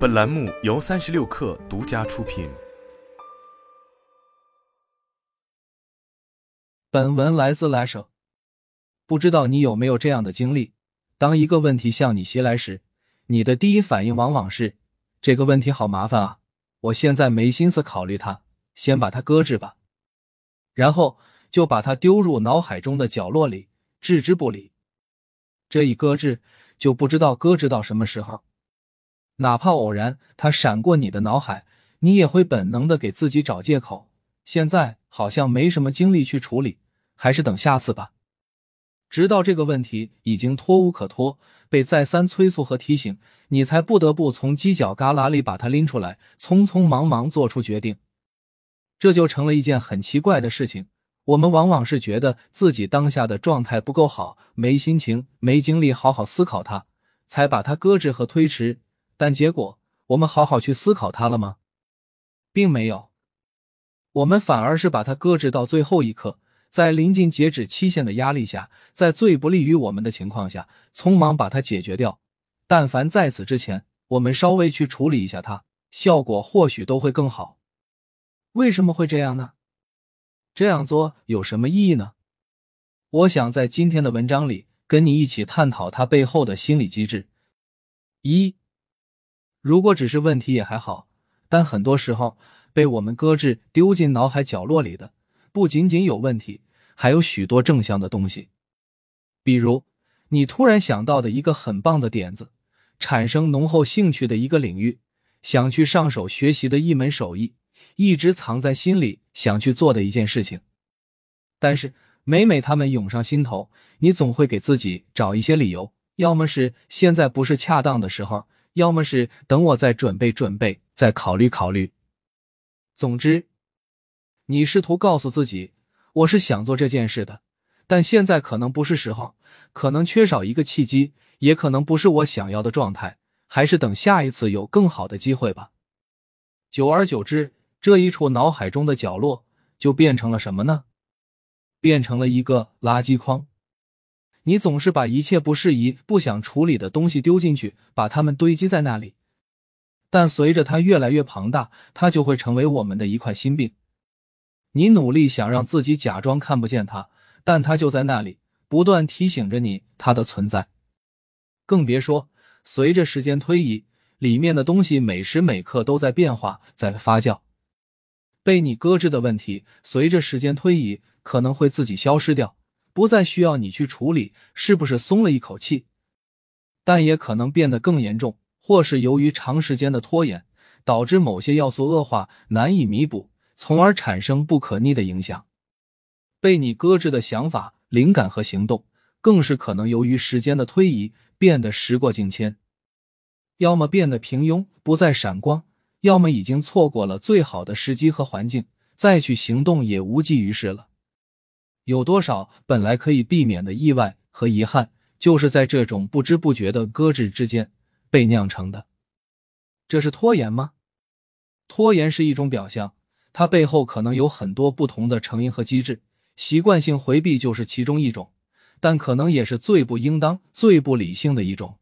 本栏目由三十六氪独家出品。本文来自来舍。不知道你有没有这样的经历？当一个问题向你袭来时，你的第一反应往往是：这个问题好麻烦啊，我现在没心思考虑它，先把它搁置吧。然后就把它丢入脑海中的角落里，置之不理。这一搁置，就不知道搁置到什么时候。哪怕偶然它闪过你的脑海，你也会本能的给自己找借口。现在好像没什么精力去处理，还是等下次吧。直到这个问题已经脱无可脱，被再三催促和提醒，你才不得不从犄角旮旯里把它拎出来，匆匆忙忙做出决定。这就成了一件很奇怪的事情。我们往往是觉得自己当下的状态不够好，没心情、没精力好好思考它，才把它搁置和推迟。但结果，我们好好去思考它了吗？并没有，我们反而是把它搁置到最后一刻，在临近截止期限的压力下，在最不利于我们的情况下，匆忙把它解决掉。但凡在此之前，我们稍微去处理一下它，效果或许都会更好。为什么会这样呢？这样做有什么意义呢？我想在今天的文章里跟你一起探讨它背后的心理机制。一。如果只是问题也还好，但很多时候被我们搁置、丢进脑海角落里的，不仅仅有问题，还有许多正向的东西。比如，你突然想到的一个很棒的点子，产生浓厚兴趣的一个领域，想去上手学习的一门手艺，一直藏在心里想去做的一件事情。但是每每他们涌上心头，你总会给自己找一些理由，要么是现在不是恰当的时候。要么是等我再准备准备，再考虑考虑。总之，你试图告诉自己，我是想做这件事的，但现在可能不是时候，可能缺少一个契机，也可能不是我想要的状态，还是等下一次有更好的机会吧。久而久之，这一处脑海中的角落就变成了什么呢？变成了一个垃圾筐。你总是把一切不适宜、不想处理的东西丢进去，把它们堆积在那里。但随着它越来越庞大，它就会成为我们的一块心病。你努力想让自己假装看不见它，但它就在那里，不断提醒着你它的存在。更别说随着时间推移，里面的东西每时每刻都在变化、在发酵。被你搁置的问题，随着时间推移，可能会自己消失掉。不再需要你去处理，是不是松了一口气？但也可能变得更严重，或是由于长时间的拖延，导致某些要素恶化，难以弥补，从而产生不可逆的影响。被你搁置的想法、灵感和行动，更是可能由于时间的推移，变得时过境迁，要么变得平庸，不再闪光；要么已经错过了最好的时机和环境，再去行动也无济于事了。有多少本来可以避免的意外和遗憾，就是在这种不知不觉的搁置之间被酿成的？这是拖延吗？拖延是一种表象，它背后可能有很多不同的成因和机制，习惯性回避就是其中一种，但可能也是最不应当、最不理性的一种。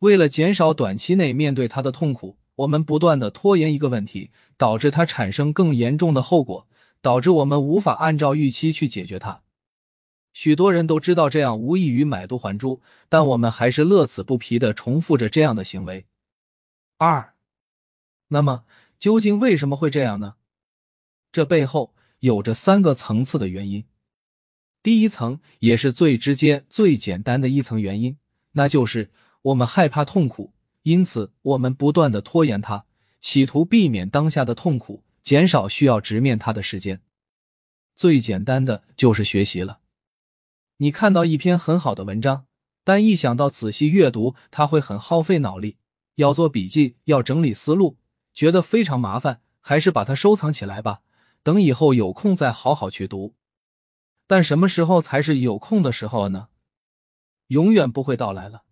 为了减少短期内面对它的痛苦，我们不断的拖延一个问题，导致它产生更严重的后果。导致我们无法按照预期去解决它。许多人都知道这样无异于买椟还珠，但我们还是乐此不疲的重复着这样的行为。二，那么究竟为什么会这样呢？这背后有着三个层次的原因。第一层也是最直接、最简单的一层原因，那就是我们害怕痛苦，因此我们不断的拖延它，企图避免当下的痛苦。减少需要直面它的时间，最简单的就是学习了。你看到一篇很好的文章，但一想到仔细阅读，它会很耗费脑力，要做笔记，要整理思路，觉得非常麻烦，还是把它收藏起来吧，等以后有空再好好去读。但什么时候才是有空的时候呢？永远不会到来了，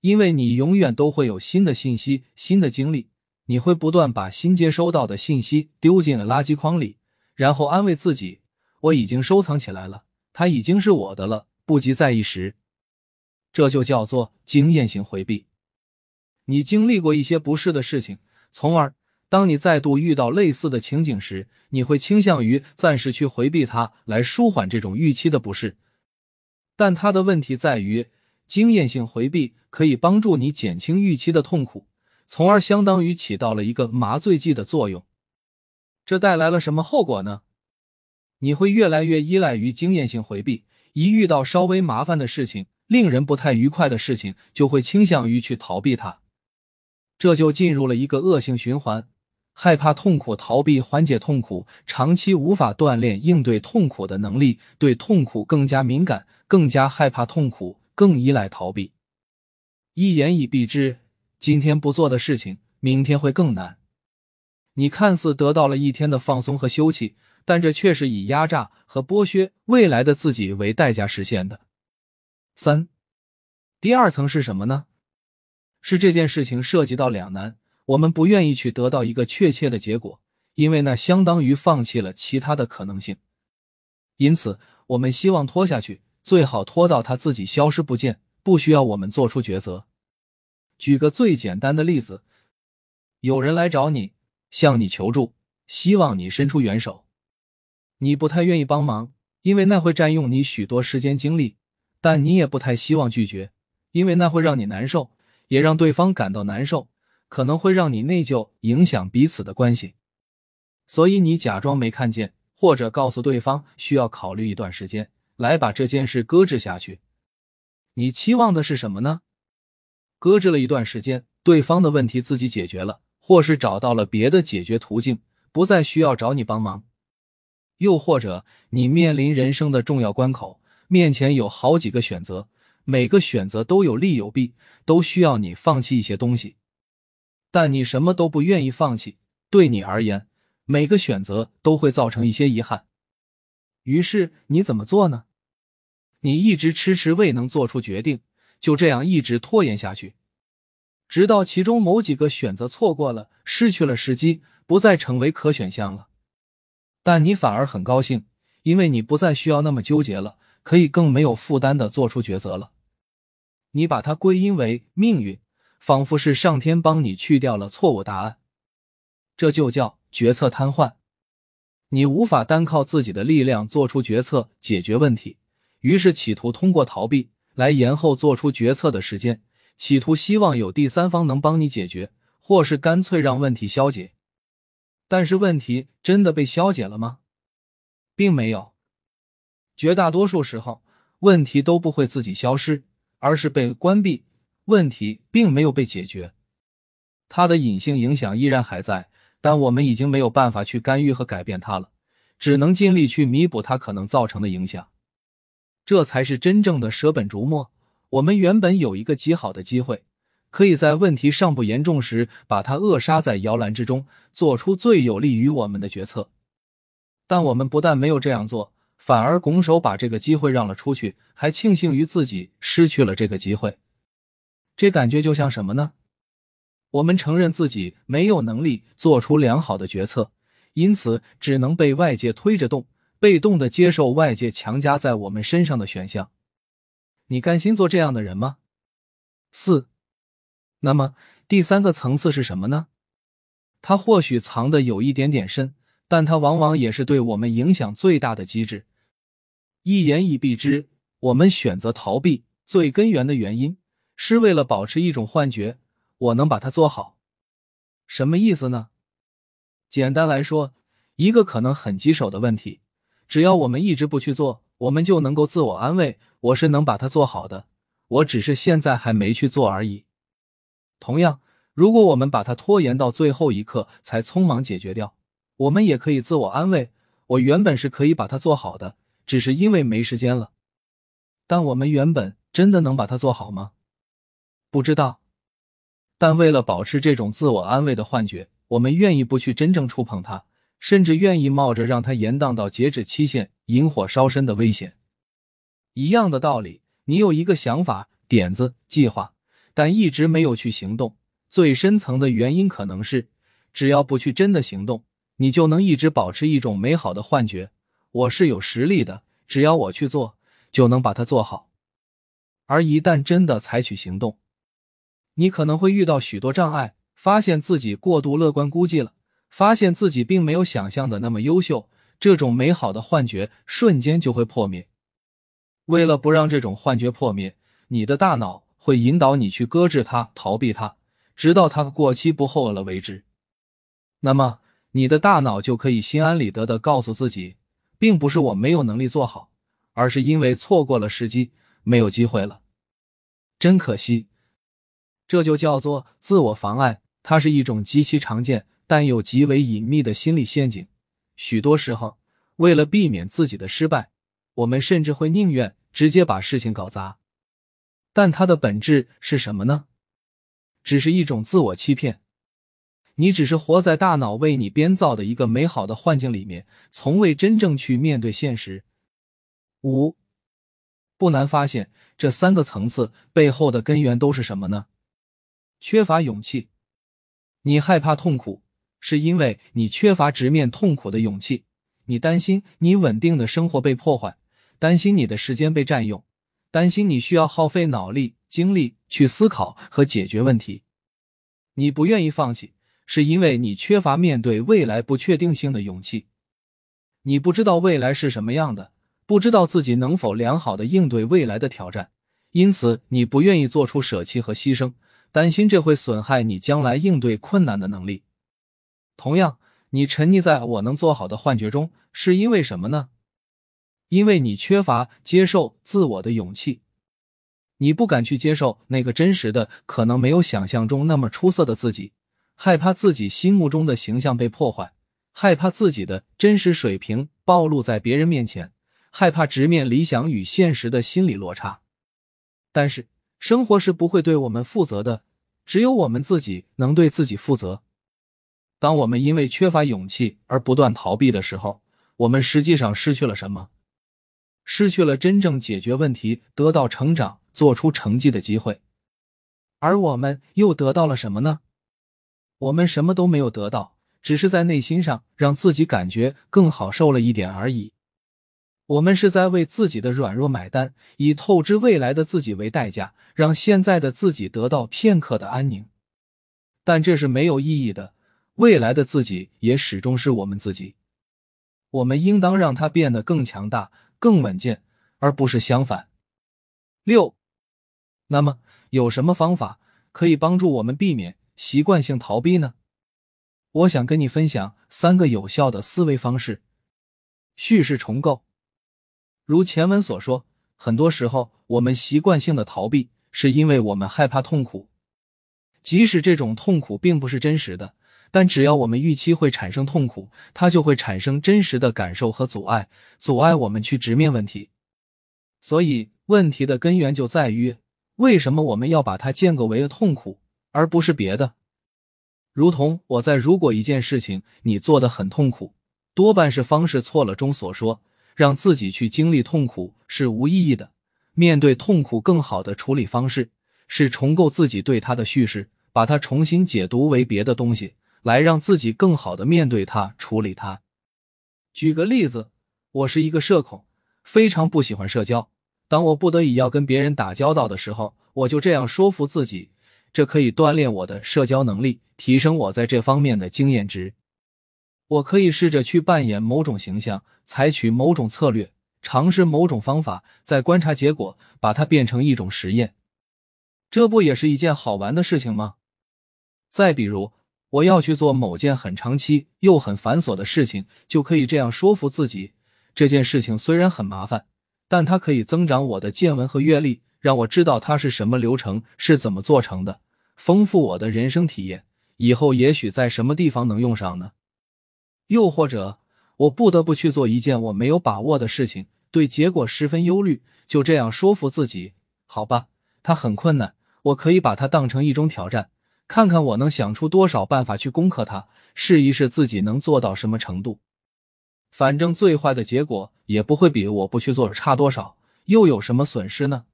因为你永远都会有新的信息、新的经历。你会不断把新接收到的信息丢进了垃圾筐里，然后安慰自己：“我已经收藏起来了，它已经是我的了，不急在一时。”这就叫做经验性回避。你经历过一些不适的事情，从而当你再度遇到类似的情景时，你会倾向于暂时去回避它，来舒缓这种预期的不适。但它的问题在于，经验性回避可以帮助你减轻预期的痛苦，从而相当于起到了一个麻醉剂的作用。这带来了什么后果呢？你会越来越依赖于经验性回避，一遇到稍微麻烦的事情、令人不太愉快的事情，就会倾向于去逃避它。这就进入了一个恶性循环：害怕痛苦，逃避缓解痛苦，长期无法锻炼应对痛苦的能力，对痛苦更加敏感，更加害怕痛苦，更依赖逃避。一言以蔽之，今天不做的事情，明天会更难。你看似得到了一天的放松和休憩。但这却是以压榨和剥削未来的自己为代价实现的。三，第二层是什么呢？是这件事情涉及到两难，我们不愿意去得到一个确切的结果，因为那相当于放弃了其他的可能性。因此，我们希望拖下去，最好拖到它自己消失不见，不需要我们做出抉择。举个最简单的例子，有人来找你，向你求助，希望你伸出援手。你不太愿意帮忙，因为那会占用你许多时间精力；但你也不太希望拒绝，因为那会让你难受，也让对方感到难受，可能会让你内疚，影响彼此的关系。所以你假装没看见，或者告诉对方需要考虑一段时间，来把这件事搁置下去。你期望的是什么呢？搁置了一段时间，对方的问题自己解决了，或是找到了别的解决途径，不再需要找你帮忙。又或者，你面临人生的重要关口，面前有好几个选择，每个选择都有利有弊，都需要你放弃一些东西，但你什么都不愿意放弃。对你而言，每个选择都会造成一些遗憾。于是你怎么做呢？你一直迟迟未能做出决定，就这样一直拖延下去，直到其中某几个选择错过了，失去了时机，不再成为可选项了。但你反而很高兴，因为你不再需要那么纠结了，可以更没有负担的做出抉择了。你把它归因为命运，仿佛是上天帮你去掉了错误答案，这就叫决策瘫痪。你无法单靠自己的力量做出决策解决问题，于是企图通过逃避来延后做出决策的时间，企图希望有第三方能帮你解决，或是干脆让问题消解。但是问题真的被消解了吗？并没有，绝大多数时候问题都不会自己消失，而是被关闭。问题并没有被解决，它的隐性影响依然还在，但我们已经没有办法去干预和改变它了，只能尽力去弥补它可能造成的影响。这才是真正的舍本逐末。我们原本有一个极好的机会。可以在问题尚不严重时，把它扼杀在摇篮之中，做出最有利于我们的决策。但我们不但没有这样做，反而拱手把这个机会让了出去，还庆幸于自己失去了这个机会。这感觉就像什么呢？我们承认自己没有能力做出良好的决策，因此只能被外界推着动，被动的接受外界强加在我们身上的选项。你甘心做这样的人吗？四。那么第三个层次是什么呢？它或许藏的有一点点深，但它往往也是对我们影响最大的机制。一言以蔽之，我们选择逃避最根源的原因，是为了保持一种幻觉：我能把它做好。什么意思呢？简单来说，一个可能很棘手的问题，只要我们一直不去做，我们就能够自我安慰：我是能把它做好的，我只是现在还没去做而已。同样，如果我们把它拖延到最后一刻才匆忙解决掉，我们也可以自我安慰：我原本是可以把它做好的，只是因为没时间了。但我们原本真的能把它做好吗？不知道。但为了保持这种自我安慰的幻觉，我们愿意不去真正触碰它，甚至愿意冒着让它延宕到截止期限、引火烧身的危险。一样的道理，你有一个想法、点子、计划。但一直没有去行动，最深层的原因可能是，只要不去真的行动，你就能一直保持一种美好的幻觉：我是有实力的，只要我去做，就能把它做好。而一旦真的采取行动，你可能会遇到许多障碍，发现自己过度乐观估计了，发现自己并没有想象的那么优秀，这种美好的幻觉瞬间就会破灭。为了不让这种幻觉破灭，你的大脑会引导你去搁置它、逃避它，直到它过期不候了为止。那么，你的大脑就可以心安理得的告诉自己，并不是我没有能力做好，而是因为错过了时机，没有机会了。真可惜。这就叫做自我妨碍，它是一种极其常见但又极为隐秘的心理陷阱。许多时候，为了避免自己的失败，我们甚至会宁愿。直接把事情搞砸，但它的本质是什么呢？只是一种自我欺骗。你只是活在大脑为你编造的一个美好的幻境里面，从未真正去面对现实。五，不难发现，这三个层次背后的根源都是什么呢？缺乏勇气。你害怕痛苦，是因为你缺乏直面痛苦的勇气。你担心你稳定的生活被破坏。担心你的时间被占用，担心你需要耗费脑力、精力去思考和解决问题。你不愿意放弃，是因为你缺乏面对未来不确定性的勇气。你不知道未来是什么样的，不知道自己能否良好的应对未来的挑战，因此你不愿意做出舍弃和牺牲，担心这会损害你将来应对困难的能力。同样，你沉溺在我能做好的幻觉中，是因为什么呢？因为你缺乏接受自我的勇气，你不敢去接受那个真实的、可能没有想象中那么出色的自己，害怕自己心目中的形象被破坏，害怕自己的真实水平暴露在别人面前，害怕直面理想与现实的心理落差。但是，生活是不会对我们负责的，只有我们自己能对自己负责。当我们因为缺乏勇气而不断逃避的时候，我们实际上失去了什么？失去了真正解决问题、得到成长、做出成绩的机会，而我们又得到了什么呢？我们什么都没有得到，只是在内心上让自己感觉更好受了一点而已。我们是在为自己的软弱买单，以透支未来的自己为代价，让现在的自己得到片刻的安宁。但这是没有意义的，未来的自己也始终是我们自己。我们应当让它变得更强大。更稳健，而不是相反。六，那么有什么方法可以帮助我们避免习惯性逃避呢？我想跟你分享三个有效的思维方式。叙事重构，如前文所说，很多时候我们习惯性的逃避，是因为我们害怕痛苦，即使这种痛苦并不是真实的。但只要我们预期会产生痛苦，它就会产生真实的感受和阻碍，阻碍我们去直面问题。所以，问题的根源就在于为什么我们要把它建构为痛苦，而不是别的。如同我在“如果一件事情你做的很痛苦，多半是方式错了”中所说，让自己去经历痛苦是无意义的。面对痛苦，更好的处理方式是重构自己对它的叙事，把它重新解读为别的东西。来让自己更好的面对它、处理它。举个例子，我是一个社恐，非常不喜欢社交。当我不得已要跟别人打交道的时候，我就这样说服自己：这可以锻炼我的社交能力，提升我在这方面的经验值。我可以试着去扮演某种形象，采取某种策略，尝试某种方法，再观察结果，把它变成一种实验。这不也是一件好玩的事情吗？再比如。我要去做某件很长期又很繁琐的事情，就可以这样说服自己：这件事情虽然很麻烦，但它可以增长我的见闻和阅历，让我知道它是什么流程，是怎么做成的，丰富我的人生体验。以后也许在什么地方能用上呢？又或者，我不得不去做一件我没有把握的事情，对结果十分忧虑，就这样说服自己：好吧，它很困难，我可以把它当成一种挑战。看看我能想出多少办法去攻克它，试一试自己能做到什么程度。反正最坏的结果也不会比我不去做差多少，又有什么损失呢？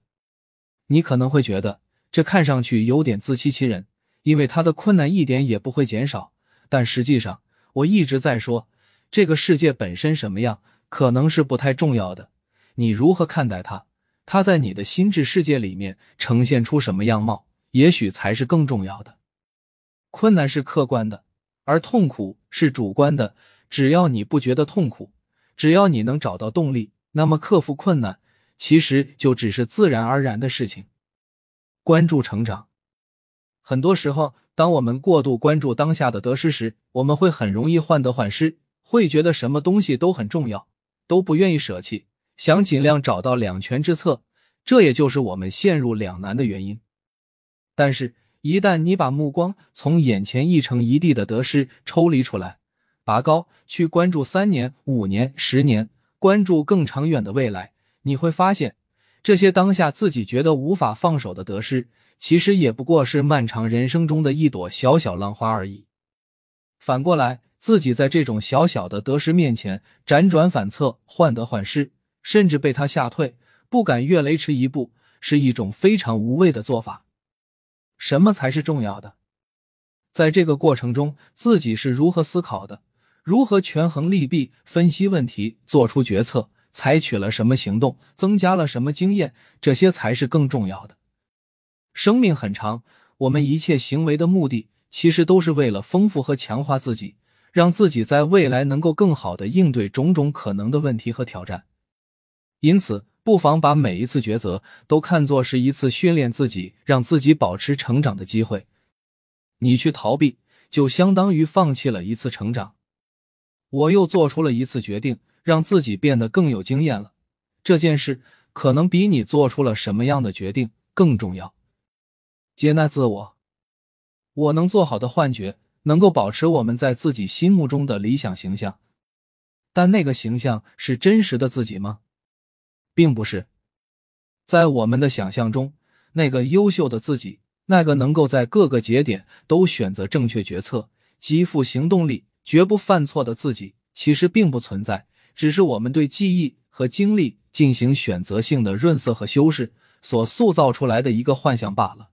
你可能会觉得这看上去有点自欺欺人，因为它的困难一点也不会减少。但实际上，我一直在说，这个世界本身什么样可能是不太重要的，你如何看待它，它在你的心智世界里面呈现出什么样貌。也许才是更重要的。困难是客观的，而痛苦是主观的。只要你不觉得痛苦，只要你能找到动力，那么克服困难其实就只是自然而然的事情。关注成长，很多时候，当我们过度关注当下的得失时，我们会很容易患得患失，会觉得什么东西都很重要，都不愿意舍弃，想尽量找到两全之策。这也就是我们陷入两难的原因。但是，一旦你把目光从眼前一成一地的得失抽离出来，拔高去关注三年、五年、十年，关注更长远的未来，你会发现，这些当下自己觉得无法放手的得失，其实也不过是漫长人生中的一朵小小浪花而已。反过来，自己在这种小小的得失面前辗转反侧、患得患失，甚至被他吓退，不敢越雷池一步，是一种非常无谓的做法。什么才是重要的？在这个过程中，自己是如何思考的？如何权衡利弊，分析问题，做出决策，采取了什么行动，增加了什么经验，这些才是更重要的。生命很长，我们一切行为的目的，其实都是为了丰富和强化自己，让自己在未来能够更好的应对种种可能的问题和挑战。因此，不妨把每一次抉择都看作是一次训练自己、让自己保持成长的机会。你去逃避，就相当于放弃了一次成长。我又做出了一次决定，让自己变得更有经验了。这件事可能比你做出了什么样的决定更重要。接纳自我，我能做好的幻觉，能够保持我们在自己心目中的理想形象，但那个形象是真实的自己吗？并不是。在我们的想象中，那个优秀的自己，那个能够在各个节点都选择正确决策、极富行动力。绝不犯错的自己其实并不存在，只是我们对记忆和经历进行选择性的润色和修饰所塑造出来的一个幻象罢了。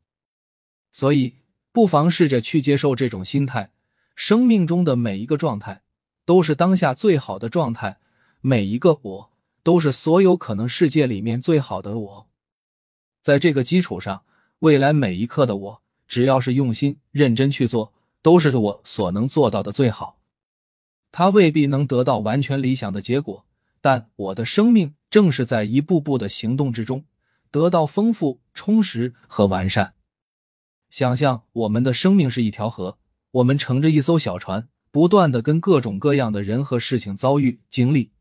所以，不妨试着去接受这种心态：生命中的每一个状态都是当下最好的状态，每一个我都是所有可能世界里面最好的我。在这个基础上，未来每一刻的我，只要是用心认真去做，都是我所能做到的最好。他未必能得到完全理想的结果，但我的生命正是在一步步的行动之中得到丰富、充实和完善。想象我们的生命是一条河，我们乘着一艘小船，不断的跟各种各样的人和事情遭遇、经历。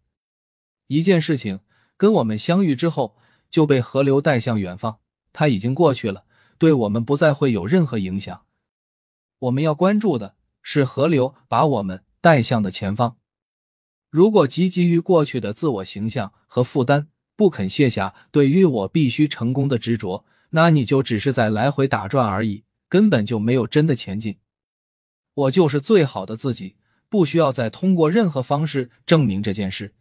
一件事情跟我们相遇之后，就被河流带向远方，它已经过去了，对我们不再会有任何影响。我们要关注的是河流把我们。带向的前方。如果汲汲于过去的自我形象和负担，不肯卸下对于我必须成功的执着，那你就只是在来回打转而已，根本就没有真的前进。我就是最好的自己，不需要再通过任何方式证明这件事。